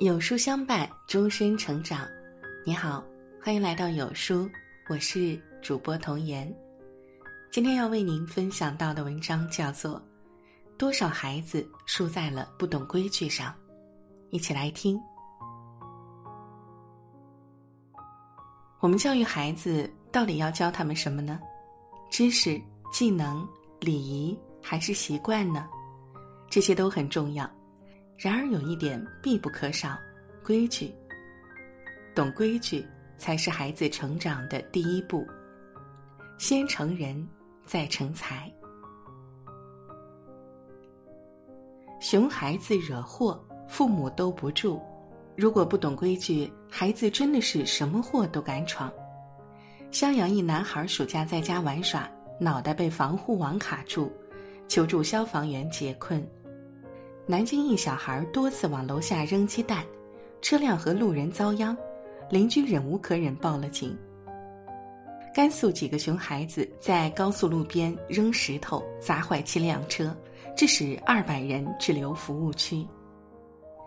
有书相伴，终身成长。你好，欢迎来到有书，我是主播童言。今天要为您分享到的文章叫做《多少孩子输在了不懂规矩上》，一起来听。我们教育孩子到底要教他们什么呢？知识、技能、礼仪还是习惯呢？这些都很重要。然而有一点必不可少，规矩。懂规矩才是孩子成长的第一步。先成人，再成才。熊孩子惹祸，父母兜不住。如果不懂规矩，孩子真的是什么祸都敢闯。襄阳一男孩暑假在家玩耍，脑袋被防护网卡住，求助消防员解困。南京一小孩多次往楼下扔鸡蛋，车辆和路人遭殃，邻居忍无可忍报了警。甘肃几个熊孩子在高速路边扔石头砸坏七辆车，致使二百人滞留服务区。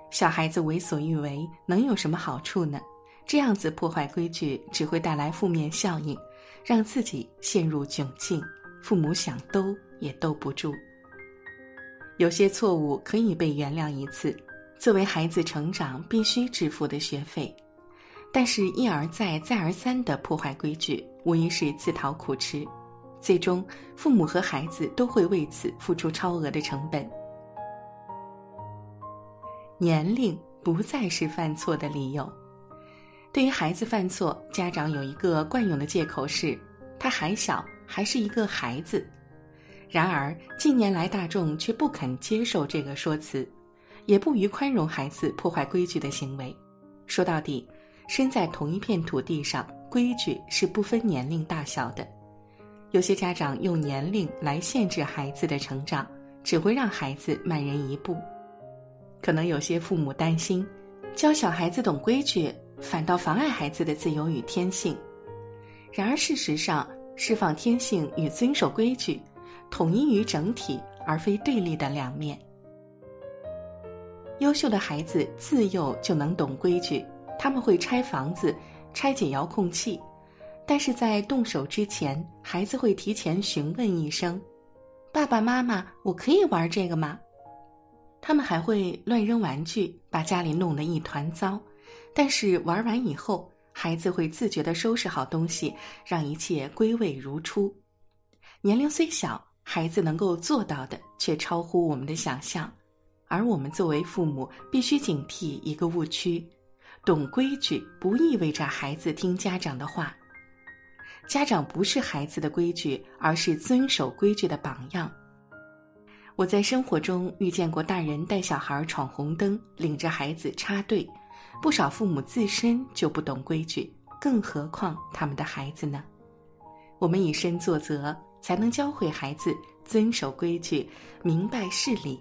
小孩子为所欲为，能有什么好处呢？这样子破坏规矩，只会带来负面效应，让自己陷入窘境，父母想兜也兜不住。有些错误可以被原谅一次，作为孩子成长必须支付的学费，但是，一而再、再而三的破坏规矩，无疑是自讨苦吃，最终父母和孩子都会为此付出超额的成本。年龄不再是犯错的理由，对于孩子犯错，家长有一个惯用的借口是，他还小，还是一个孩子。然而，近年来大众却不肯接受这个说辞，也不予宽容孩子破坏规矩的行为。说到底，身在同一片土地上，规矩是不分年龄大小的。有些家长用年龄来限制孩子的成长，只会让孩子慢人一步。可能有些父母担心，教小孩子懂规矩，反倒妨碍孩子的自由与天性。然而，事实上，释放天性与遵守规矩。统一于整体，而非对立的两面。优秀的孩子自幼就能懂规矩，他们会拆房子、拆解遥控器，但是在动手之前，孩子会提前询问一声：“爸爸妈妈，我可以玩这个吗？”他们还会乱扔玩具，把家里弄得一团糟。但是玩完以后，孩子会自觉地收拾好东西，让一切归位如初。年龄虽小。孩子能够做到的，却超乎我们的想象，而我们作为父母，必须警惕一个误区：懂规矩不意味着孩子听家长的话。家长不是孩子的规矩，而是遵守规矩的榜样。我在生活中遇见过大人带小孩闯红灯，领着孩子插队，不少父母自身就不懂规矩，更何况他们的孩子呢？我们以身作则。才能教会孩子遵守规矩、明白事理，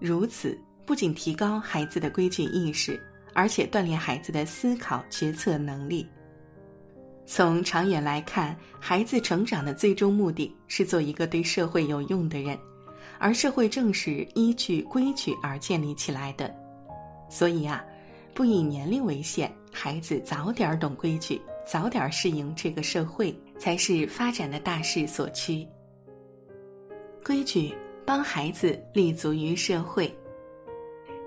如此不仅提高孩子的规矩意识，而且锻炼孩子的思考决策能力。从长远来看，孩子成长的最终目的是做一个对社会有用的人，而社会正是依据规矩而建立起来的。所以啊，不以年龄为限，孩子早点懂规矩。早点适应这个社会，才是发展的大势所趋。规矩帮孩子立足于社会。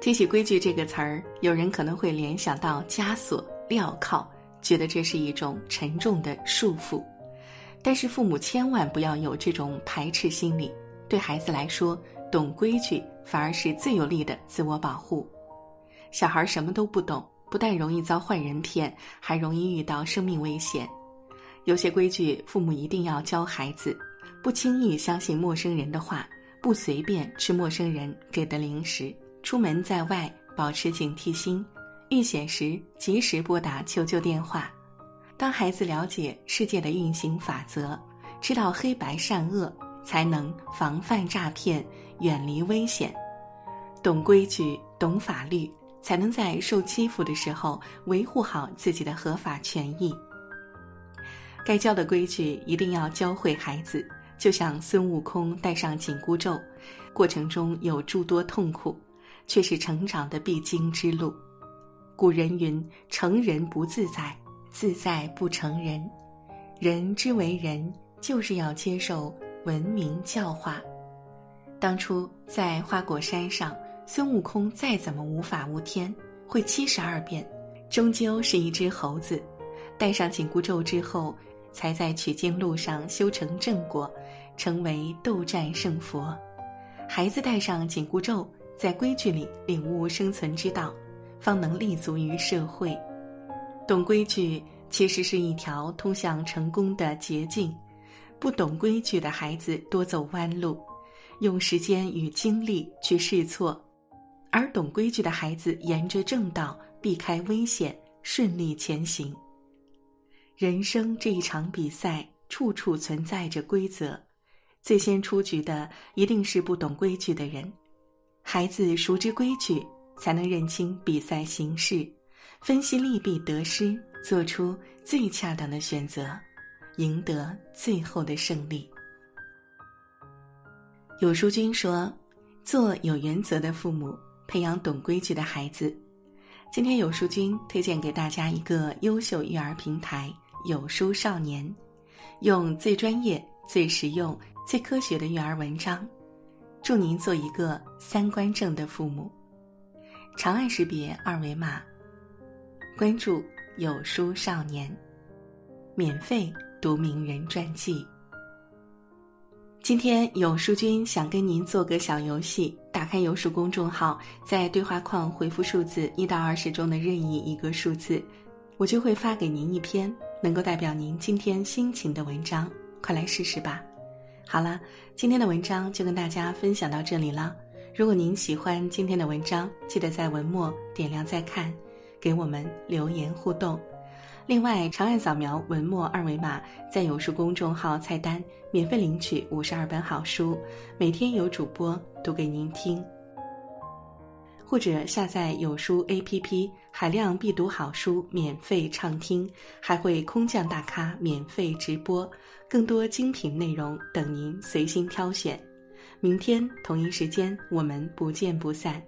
提起“规矩”这个词儿，有人可能会联想到枷锁、镣铐，觉得这是一种沉重的束缚。但是父母千万不要有这种排斥心理，对孩子来说，懂规矩反而是最有力的自我保护。小孩什么都不懂。不但容易遭坏人骗，还容易遇到生命危险。有些规矩，父母一定要教孩子：不轻易相信陌生人的话，不随便吃陌生人给的零食，出门在外保持警惕心，遇险时及时拨打求救电话。当孩子了解世界的运行法则，知道黑白善恶，才能防范诈骗，远离危险。懂规矩，懂法律。才能在受欺负的时候维护好自己的合法权益。该教的规矩一定要教会孩子，就像孙悟空戴上紧箍咒，过程中有诸多痛苦，却是成长的必经之路。古人云：“成人不自在，自在不成人。”人之为人，就是要接受文明教化。当初在花果山上，孙悟空再怎么无法无天，会七十二变，终究是一只猴子。戴上紧箍咒之后，才在取经路上修成正果，成为斗战胜佛。孩子戴上紧箍咒，在规矩里领悟生存之道。方能立足于社会，懂规矩其实是一条通向成功的捷径。不懂规矩的孩子多走弯路，用时间与精力去试错；而懂规矩的孩子沿着正道，避开危险，顺利前行。人生这一场比赛，处处存在着规则，最先出局的一定是不懂规矩的人。孩子熟知规矩。才能认清比赛形势，分析利弊得失，做出最恰当的选择，赢得最后的胜利。有书君说：“做有原则的父母，培养懂规矩的孩子。”今天有书君推荐给大家一个优秀育儿平台——有书少年，用最专业、最实用、最科学的育儿文章，祝您做一个三观正的父母。长按识别二维码，关注有书少年，免费读名人传记。今天有书君想跟您做个小游戏，打开有书公众号，在对话框回复数字一到二十中的任意一个数字，我就会发给您一篇能够代表您今天心情的文章，快来试试吧。好了，今天的文章就跟大家分享到这里了。如果您喜欢今天的文章，记得在文末点亮再看，给我们留言互动。另外，长按扫描文末二维码，在有书公众号菜单免费领取五十二本好书，每天有主播读给您听。或者下载有书 APP，海量必读好书免费畅听，还会空降大咖免费直播，更多精品内容等您随心挑选。明天同一时间，我们不见不散。